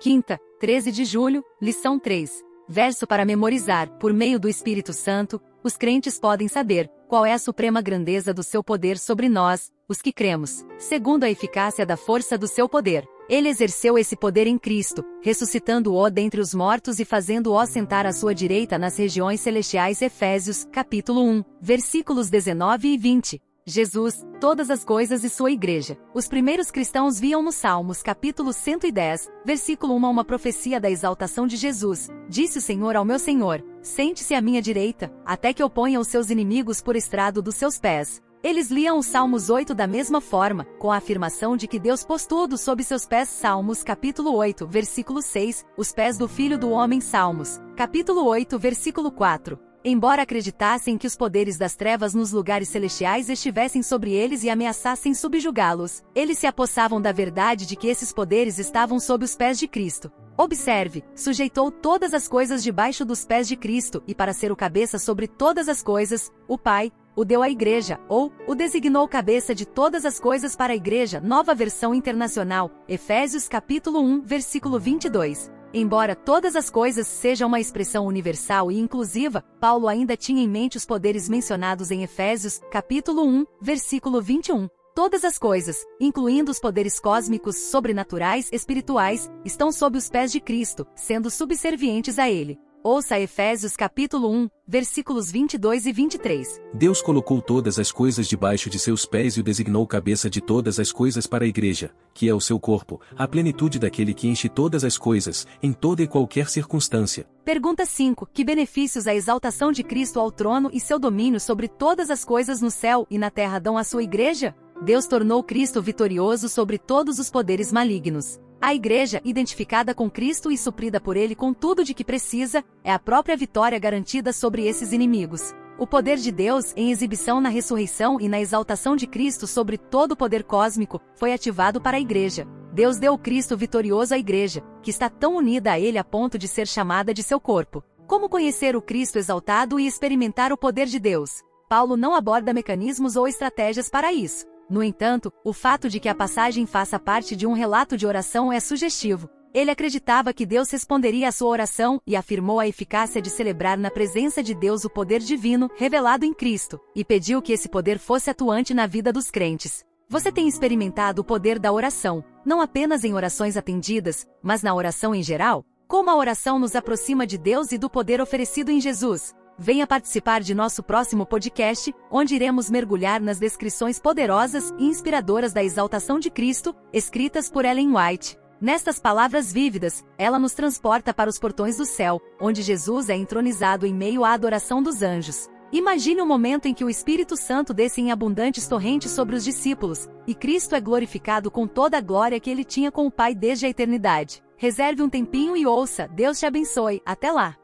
Quinta, 13 de julho, lição 3. Verso para memorizar: Por meio do Espírito Santo, os crentes podem saber qual é a suprema grandeza do seu poder sobre nós, os que cremos, segundo a eficácia da força do seu poder. Ele exerceu esse poder em Cristo, ressuscitando-o dentre os mortos e fazendo-o sentar à sua direita nas regiões celestiais. Efésios, capítulo 1, versículos 19 e 20. Jesus, todas as coisas e sua igreja. Os primeiros cristãos viam no Salmos capítulo 110, versículo 1 uma profecia da exaltação de Jesus. Disse o Senhor ao meu Senhor: Sente-se à minha direita, até que eu ponha os seus inimigos por estrado dos seus pés. Eles liam os Salmos 8 da mesma forma, com a afirmação de que Deus pôs tudo sob seus pés. Salmos capítulo 8, versículo 6, os pés do Filho do Homem. Salmos, capítulo 8, versículo 4. Embora acreditassem que os poderes das trevas nos lugares celestiais estivessem sobre eles e ameaçassem subjugá-los, eles se apossavam da verdade de que esses poderes estavam sob os pés de Cristo. Observe, sujeitou todas as coisas debaixo dos pés de Cristo e para ser o cabeça sobre todas as coisas, o Pai, o deu à igreja, ou, o designou cabeça de todas as coisas para a igreja, nova versão internacional, Efésios capítulo 1, versículo 22. Embora todas as coisas sejam uma expressão universal e inclusiva, Paulo ainda tinha em mente os poderes mencionados em Efésios, capítulo 1, versículo 21. Todas as coisas, incluindo os poderes cósmicos, sobrenaturais, espirituais, estão sob os pés de Cristo, sendo subservientes a ele. Ouça Efésios capítulo 1, versículos 22 e 23. Deus colocou todas as coisas debaixo de seus pés e o designou cabeça de todas as coisas para a igreja, que é o seu corpo, a plenitude daquele que enche todas as coisas, em toda e qualquer circunstância. Pergunta 5. Que benefícios a exaltação de Cristo ao trono e seu domínio sobre todas as coisas no céu e na terra dão à sua igreja? Deus tornou Cristo vitorioso sobre todos os poderes malignos. A igreja, identificada com Cristo e suprida por ele com tudo de que precisa, é a própria vitória garantida sobre esses inimigos. O poder de Deus, em exibição na ressurreição e na exaltação de Cristo sobre todo o poder cósmico, foi ativado para a igreja. Deus deu Cristo vitorioso à igreja, que está tão unida a ele a ponto de ser chamada de seu corpo. Como conhecer o Cristo exaltado e experimentar o poder de Deus? Paulo não aborda mecanismos ou estratégias para isso. No entanto, o fato de que a passagem faça parte de um relato de oração é sugestivo. Ele acreditava que Deus responderia à sua oração e afirmou a eficácia de celebrar na presença de Deus o poder divino revelado em Cristo, e pediu que esse poder fosse atuante na vida dos crentes. Você tem experimentado o poder da oração, não apenas em orações atendidas, mas na oração em geral? Como a oração nos aproxima de Deus e do poder oferecido em Jesus? Venha participar de nosso próximo podcast, onde iremos mergulhar nas descrições poderosas e inspiradoras da exaltação de Cristo, escritas por Ellen White. Nestas palavras vívidas, ela nos transporta para os portões do céu, onde Jesus é entronizado em meio à adoração dos anjos. Imagine o momento em que o Espírito Santo desce em abundantes torrentes sobre os discípulos, e Cristo é glorificado com toda a glória que ele tinha com o Pai desde a eternidade. Reserve um tempinho e ouça, Deus te abençoe, até lá!